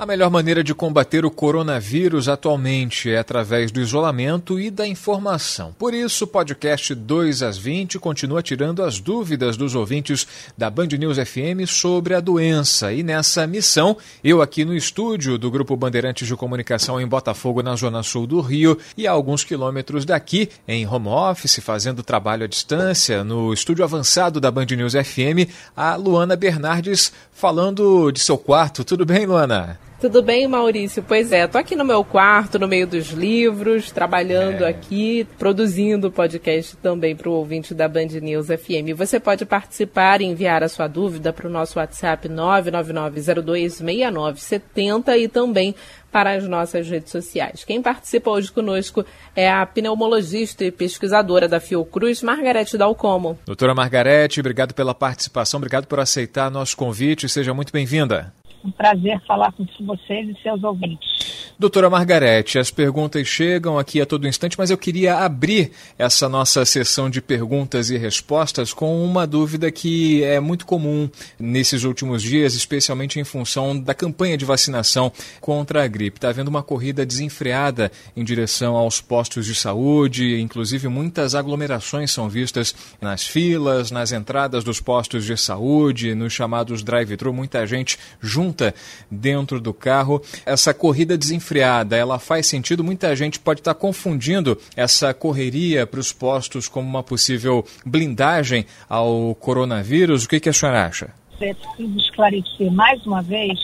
A melhor maneira de combater o coronavírus atualmente é através do isolamento e da informação. Por isso, o podcast 2 às 20 continua tirando as dúvidas dos ouvintes da Band News FM sobre a doença. E nessa missão, eu aqui no estúdio do Grupo Bandeirantes de Comunicação em Botafogo, na zona sul do Rio, e a alguns quilômetros daqui, em home office, fazendo trabalho à distância, no estúdio avançado da Band News FM, a Luana Bernardes falando de seu quarto. Tudo bem, Luana? Tudo bem, Maurício? Pois é, tô aqui no meu quarto, no meio dos livros, trabalhando é. aqui, produzindo podcast também para o ouvinte da Band News FM. Você pode participar e enviar a sua dúvida para o nosso WhatsApp 999026970 e também para as nossas redes sociais. Quem participa hoje conosco é a pneumologista e pesquisadora da Fiocruz, Margarete Dalcomo. Doutora Margarete, obrigado pela participação, obrigado por aceitar nosso convite, seja muito bem-vinda. Um prazer falar com vocês e seus ouvintes. Doutora Margarete, as perguntas chegam aqui a todo instante, mas eu queria abrir essa nossa sessão de perguntas e respostas com uma dúvida que é muito comum nesses últimos dias, especialmente em função da campanha de vacinação contra a gripe. Está havendo uma corrida desenfreada em direção aos postos de saúde, inclusive muitas aglomerações são vistas nas filas, nas entradas dos postos de saúde, nos chamados drive-thru, muita gente dentro do carro. Essa corrida desenfreada ela faz sentido? Muita gente pode estar confundindo essa correria para os postos como uma possível blindagem ao coronavírus. O que, que a senhora acha? É preciso esclarecer mais uma vez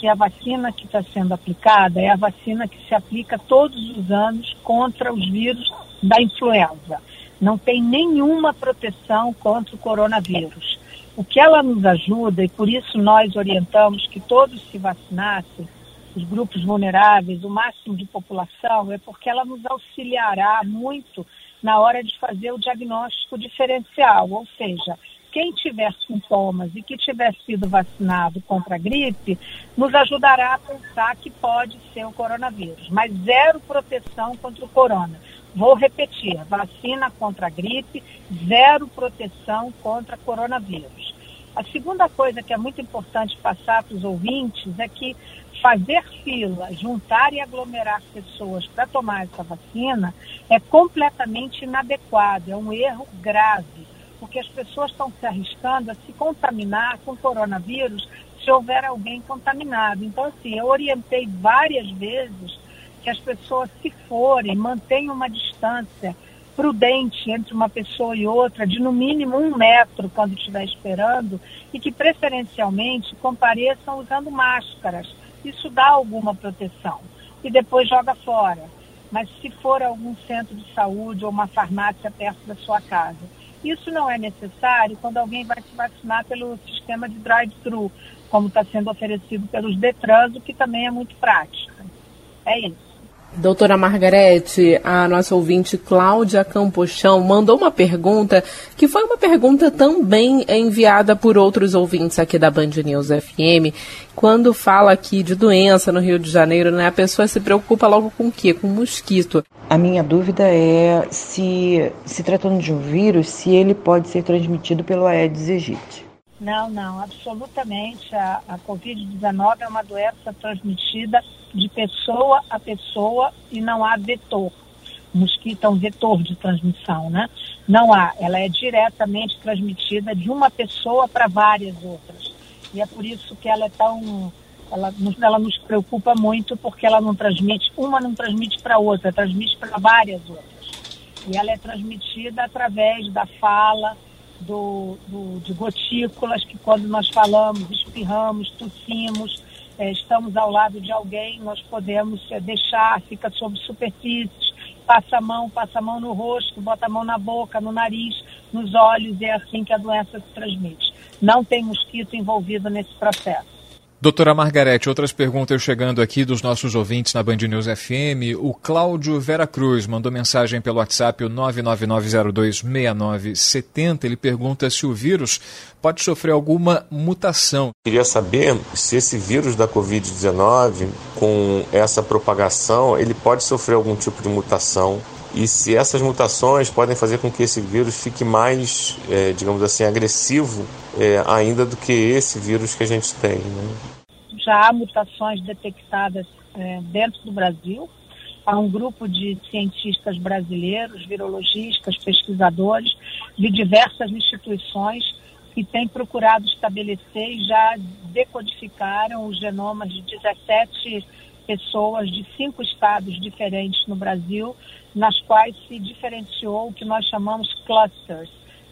que a vacina que está sendo aplicada é a vacina que se aplica todos os anos contra os vírus da influenza. Não tem nenhuma proteção contra o coronavírus. O que ela nos ajuda, e por isso nós orientamos que todos se vacinassem, os grupos vulneráveis, o máximo de população, é porque ela nos auxiliará muito na hora de fazer o diagnóstico diferencial, ou seja, quem tiver sintomas e que tiver sido vacinado contra a gripe, nos ajudará a pensar que pode ser o coronavírus, mas zero proteção contra o corona. Vou repetir, vacina contra a gripe, zero proteção contra coronavírus. A segunda coisa que é muito importante passar para os ouvintes é que fazer fila, juntar e aglomerar pessoas para tomar essa vacina é completamente inadequado, é um erro grave, porque as pessoas estão se arriscando a se contaminar com coronavírus se houver alguém contaminado. Então, assim, eu orientei várias vezes que as pessoas, se forem, mantenham uma distância prudente entre uma pessoa e outra, de no mínimo um metro quando estiver esperando, e que preferencialmente compareçam usando máscaras isso dá alguma proteção. E depois joga fora. Mas se for algum centro de saúde ou uma farmácia perto da sua casa. Isso não é necessário quando alguém vai se vacinar pelo sistema de drive-thru, como está sendo oferecido pelos Detrans, o que também é muito prático. É isso. Doutora Margarete, a nossa ouvinte Cláudia Campochão mandou uma pergunta que foi uma pergunta também enviada por outros ouvintes aqui da Band News FM. Quando fala aqui de doença no Rio de Janeiro, né, a pessoa se preocupa logo com o quê? Com mosquito. A minha dúvida é se, se tratando de um vírus, se ele pode ser transmitido pelo Aedes aegypti. Não, não, absolutamente. A, a Covid-19 é uma doença transmitida de pessoa a pessoa e não há vetor. O mosquito é um vetor de transmissão, né? Não há. Ela é diretamente transmitida de uma pessoa para várias outras. E é por isso que ela é tão. Ela, ela nos preocupa muito porque ela não transmite, uma não transmite para outra, transmite para várias outras. E ela é transmitida através da fala, do, do, de gotículas, que quando nós falamos, espirramos, tossimos, é, estamos ao lado de alguém, nós podemos é, deixar, fica sobre superfícies, passa a mão, passa a mão no rosto, bota a mão na boca, no nariz, nos olhos, é assim que a doença se transmite. Não tem mosquito envolvido nesse processo. Doutora Margarete, outras perguntas chegando aqui dos nossos ouvintes na Band News FM. O Cláudio Vera Cruz mandou mensagem pelo WhatsApp, o 999026970. Ele pergunta se o vírus pode sofrer alguma mutação. Queria saber se esse vírus da Covid-19, com essa propagação, ele pode sofrer algum tipo de mutação e se essas mutações podem fazer com que esse vírus fique mais, é, digamos assim, agressivo é, ainda do que esse vírus que a gente tem. Né? Já há mutações detectadas é, dentro do Brasil. Há um grupo de cientistas brasileiros, virologistas, pesquisadores de diversas instituições que têm procurado estabelecer e já decodificaram os genomas de 17 pessoas de cinco estados diferentes no Brasil, nas quais se diferenciou o que nós chamamos clusters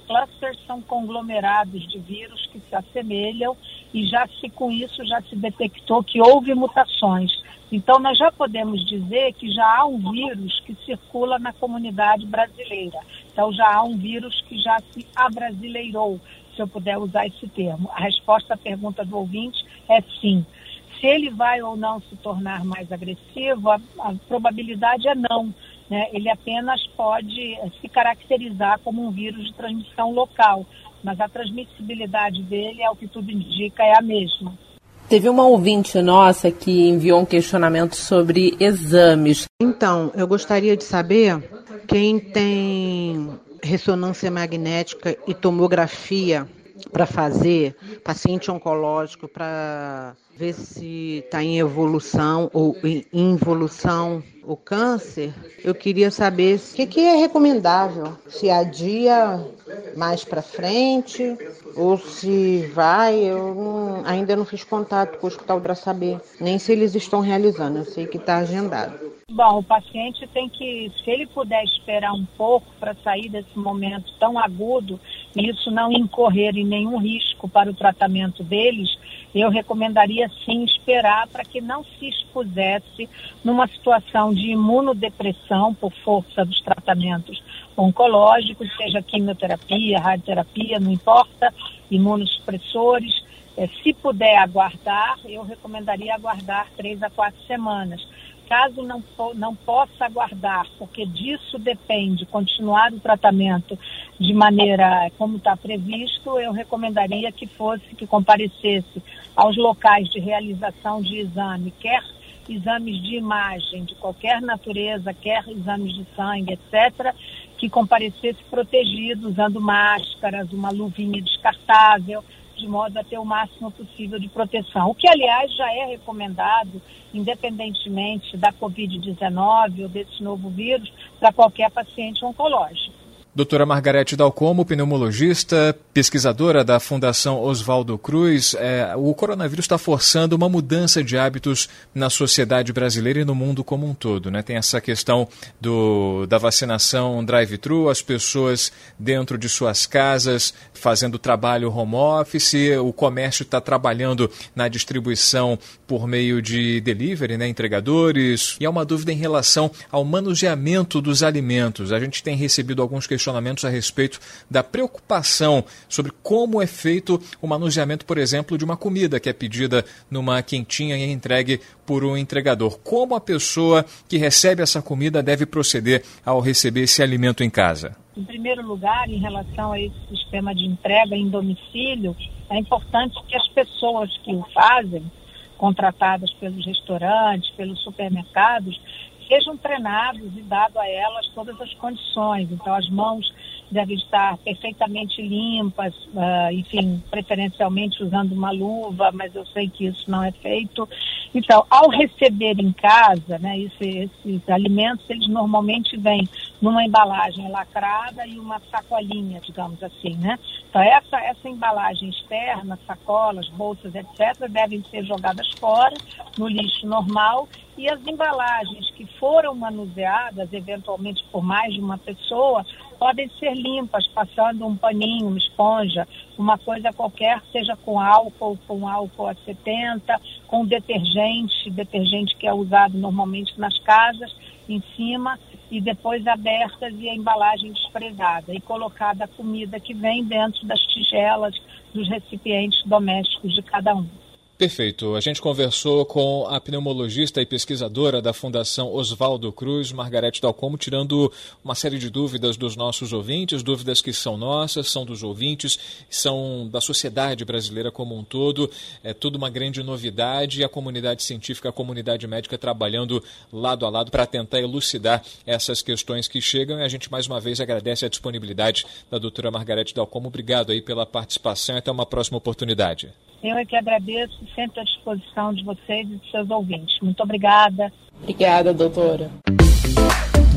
clusters são conglomerados de vírus que se assemelham e já se com isso já se detectou que houve mutações. Então nós já podemos dizer que já há um vírus que circula na comunidade brasileira. Então já há um vírus que já se abrasileirou, se eu puder usar esse termo. A resposta à pergunta do ouvinte é sim. Se ele vai ou não se tornar mais agressivo, a, a probabilidade é não né, ele apenas pode eh, se caracterizar como um vírus de transmissão local, mas a transmissibilidade dele, ao que tudo indica, é a mesma. Teve uma ouvinte nossa que enviou um questionamento sobre exames. Então, eu gostaria de saber quem tem ressonância magnética e tomografia para fazer, paciente oncológico, para ver se está em evolução ou em involução o câncer, eu queria saber o que, que é recomendável, se adia mais para frente ou se vai. Eu não, ainda não fiz contato com o hospital para saber nem se eles estão realizando. Eu sei que está agendado. Bom, o paciente tem que, se ele puder esperar um pouco para sair desse momento tão agudo e isso não incorrer em nenhum risco para o tratamento deles, eu recomendaria sim esperar para que não se expusesse numa situação de imunodepressão por força dos tratamentos oncológicos, seja quimioterapia, radioterapia, não importa, imunossupressores. É, se puder aguardar, eu recomendaria aguardar três a quatro semanas Caso não, não possa aguardar, porque disso depende continuar o tratamento de maneira como está previsto, eu recomendaria que fosse, que comparecesse aos locais de realização de exame, quer exames de imagem de qualquer natureza, quer exames de sangue, etc., que comparecesse protegido, usando máscaras, uma luvinha descartável, de modo a ter o máximo possível de proteção. O que, aliás, já é recomendado, independentemente da Covid-19 ou desse novo vírus, para qualquer paciente oncológico. Doutora Margarete Dalcomo, pneumologista, pesquisadora da Fundação Oswaldo Cruz, é, o coronavírus está forçando uma mudança de hábitos na sociedade brasileira e no mundo como um todo. Né? Tem essa questão do, da vacinação drive-thru, as pessoas dentro de suas casas fazendo trabalho home office, o comércio está trabalhando na distribuição por meio de delivery, né, entregadores, e há uma dúvida em relação ao manuseamento dos alimentos. A gente tem recebido alguns questionamentos questionamentos a respeito da preocupação sobre como é feito o manuseamento, por exemplo, de uma comida que é pedida numa quentinha e é entregue por um entregador. Como a pessoa que recebe essa comida deve proceder ao receber esse alimento em casa? Em primeiro lugar, em relação a esse sistema de entrega em domicílio, é importante que as pessoas que o fazem, contratadas pelos restaurantes, pelos supermercados, sejam treinados e dado a elas todas as condições. Então, as mãos devem estar perfeitamente limpas, uh, enfim, preferencialmente usando uma luva, mas eu sei que isso não é feito. Então, ao receber em casa, né, esse, esses alimentos, eles normalmente vêm numa embalagem lacrada e uma sacolinha, digamos assim, né? Então, essa, essa embalagem externa, sacolas, bolsas, etc., devem ser jogadas fora, no lixo normal, e as embalagens que foram manuseadas, eventualmente por mais de uma pessoa, podem ser limpas, passando um paninho, uma esponja, uma coisa qualquer, seja com álcool, com álcool a 70, com detergente, detergente que é usado normalmente nas casas, em cima, e depois abertas e a embalagem desprezada, e colocada a comida que vem dentro das tigelas dos recipientes domésticos de cada um. Perfeito. A gente conversou com a pneumologista e pesquisadora da Fundação Oswaldo Cruz, Margarete Dalcomo, tirando uma série de dúvidas dos nossos ouvintes, dúvidas que são nossas, são dos ouvintes, são da sociedade brasileira como um todo. É tudo uma grande novidade e a comunidade científica, a comunidade médica trabalhando lado a lado para tentar elucidar essas questões que chegam. E a gente mais uma vez agradece a disponibilidade da doutora Margarete Dalcomo. Obrigado aí pela participação e até uma próxima oportunidade. Eu é que agradeço, sempre à disposição de vocês e de seus ouvintes. Muito obrigada. Obrigada, doutora.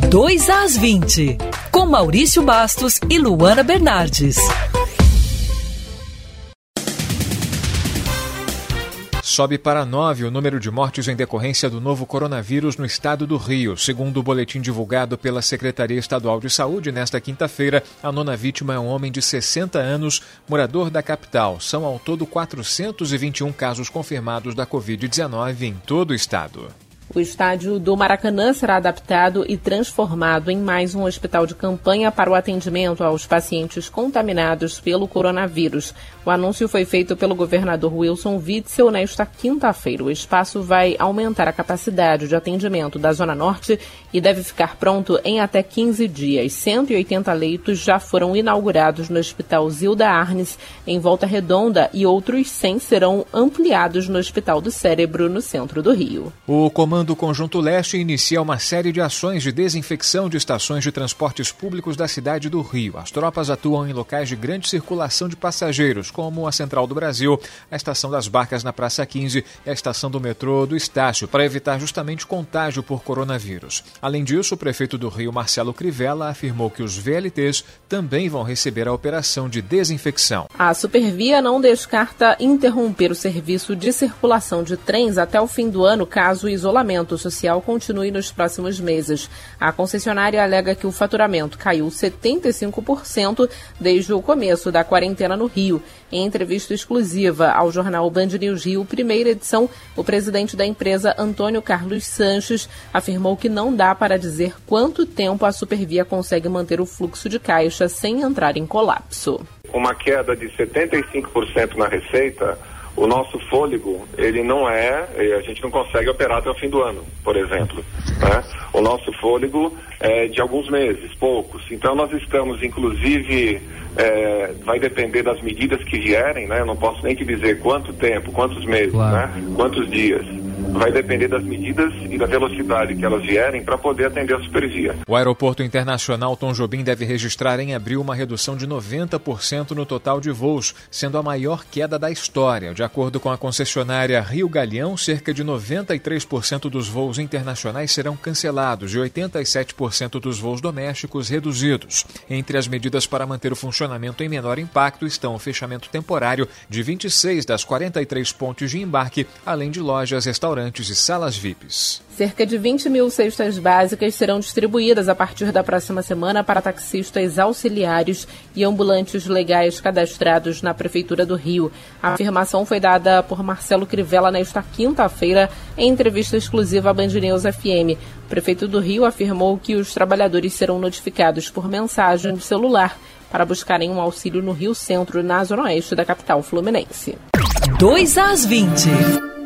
2 às 20, com Maurício Bastos e Luana Bernardes. Sobe para nove o número de mortes em decorrência do novo coronavírus no estado do Rio. Segundo o boletim divulgado pela Secretaria Estadual de Saúde, nesta quinta-feira, a nona vítima é um homem de 60 anos, morador da capital. São ao todo 421 casos confirmados da Covid-19 em todo o estado. O estádio do Maracanã será adaptado e transformado em mais um hospital de campanha para o atendimento aos pacientes contaminados pelo coronavírus. O anúncio foi feito pelo governador Wilson Witzel nesta quinta-feira. O espaço vai aumentar a capacidade de atendimento da Zona Norte e deve ficar pronto em até 15 dias. 180 leitos já foram inaugurados no Hospital Zilda Arnes, em Volta Redonda, e outros 100 serão ampliados no Hospital do Cérebro, no centro do Rio. O comando Comando Conjunto Leste inicia uma série de ações de desinfecção de estações de transportes públicos da cidade do Rio. As tropas atuam em locais de grande circulação de passageiros, como a Central do Brasil, a Estação das Barcas na Praça 15 e a Estação do Metrô do Estácio, para evitar justamente contágio por coronavírus. Além disso, o prefeito do Rio, Marcelo Crivella, afirmou que os VLTs também vão receber a operação de desinfecção. A Supervia não descarta interromper o serviço de circulação de trens até o fim do ano, caso o isolamento isolamento social continue nos próximos meses. A concessionária alega que o faturamento caiu 75% desde o começo da quarentena no Rio. Em entrevista exclusiva ao jornal Band News Rio, primeira edição, o presidente da empresa, Antônio Carlos Sanches, afirmou que não dá para dizer quanto tempo a Supervia consegue manter o fluxo de caixa sem entrar em colapso. Uma queda de 75% na receita o nosso fôlego, ele não é, a gente não consegue operar até o fim do ano, por exemplo. Né? O nosso fôlego é de alguns meses, poucos. Então nós estamos, inclusive, é, vai depender das medidas que vierem, né? Eu não posso nem te dizer quanto tempo, quantos meses, claro. né? Quantos dias vai depender das medidas e da velocidade que elas vierem para poder atender a supervia. O Aeroporto Internacional Tom Jobim deve registrar em abril uma redução de 90% no total de voos, sendo a maior queda da história. De acordo com a concessionária Rio Galeão, cerca de 93% dos voos internacionais serão cancelados e 87% dos voos domésticos reduzidos. Entre as medidas para manter o funcionamento em menor impacto estão o fechamento temporário de 26 das 43 pontes de embarque, além de lojas, restaurantes restaurantes e salas VIPs. Cerca de 20 mil cestas básicas serão distribuídas a partir da próxima semana para taxistas auxiliares e ambulantes legais cadastrados na Prefeitura do Rio. A afirmação foi dada por Marcelo Crivella nesta quinta-feira em entrevista exclusiva à Band News FM. O prefeito do Rio afirmou que os trabalhadores serão notificados por mensagem de celular para buscarem um auxílio no Rio Centro, na zona oeste da capital fluminense. 2 às 20.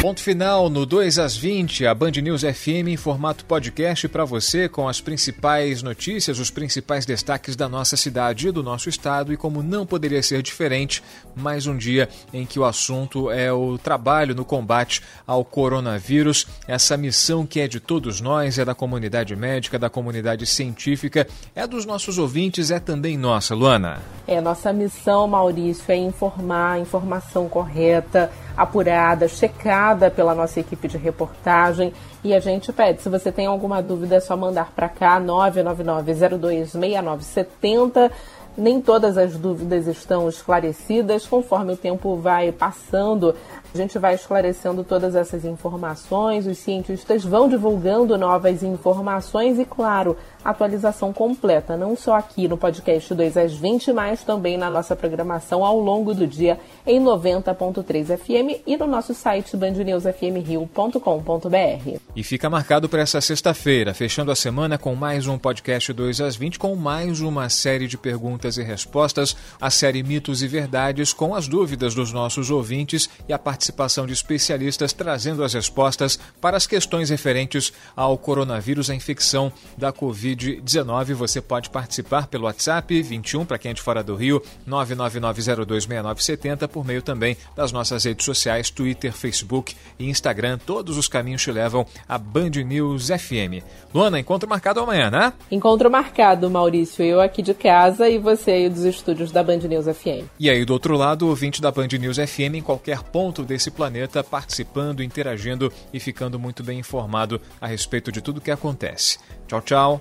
Ponto final no 2 às 20, a Band News FM em formato podcast para você com as principais notícias, os principais destaques da nossa cidade e do nosso estado. E como não poderia ser diferente, mais um dia em que o assunto é o trabalho no combate ao coronavírus. Essa missão que é de todos nós, é da comunidade médica, da comunidade científica, é dos nossos ouvintes, é também nossa, Luana. É, nossa missão, Maurício, é informar informação correta apurada, checada pela nossa equipe de reportagem. E a gente pede, se você tem alguma dúvida, é só mandar para cá, 999-026970. Nem todas as dúvidas estão esclarecidas. Conforme o tempo vai passando, A gente vai esclarecendo todas essas informações, os cientistas vão divulgando novas informações e, claro, atualização completa, não só aqui no podcast 2 às 20, mas também na nossa programação ao longo do dia em 90.3 FM e no nosso site bandnewsfmrio.com.br. E fica marcado para essa sexta-feira, fechando a semana com mais um podcast 2 às 20, com mais uma série de perguntas e respostas, a série Mitos e Verdades, com as dúvidas dos nossos ouvintes e a participação de especialistas trazendo as respostas para as questões referentes ao coronavírus, a infecção da Covid-19. Você pode participar pelo WhatsApp 21 para quem é de fora do Rio, 999026970, por meio também das nossas redes sociais, Twitter, Facebook e Instagram. Todos os caminhos te levam a Band News FM. Luana, encontro marcado amanhã, né? Encontro marcado, Maurício. Eu aqui de casa e você aí dos estúdios da Band News FM. E aí, do outro lado, o ouvinte da Band News FM em qualquer ponto desse planeta, participando, interagindo e ficando muito bem informado a respeito de tudo que acontece. Tchau, tchau.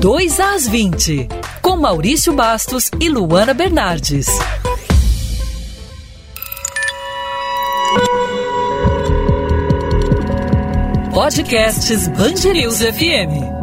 Dois às 20, com Maurício Bastos e Luana Bernardes. Podcasts News FM.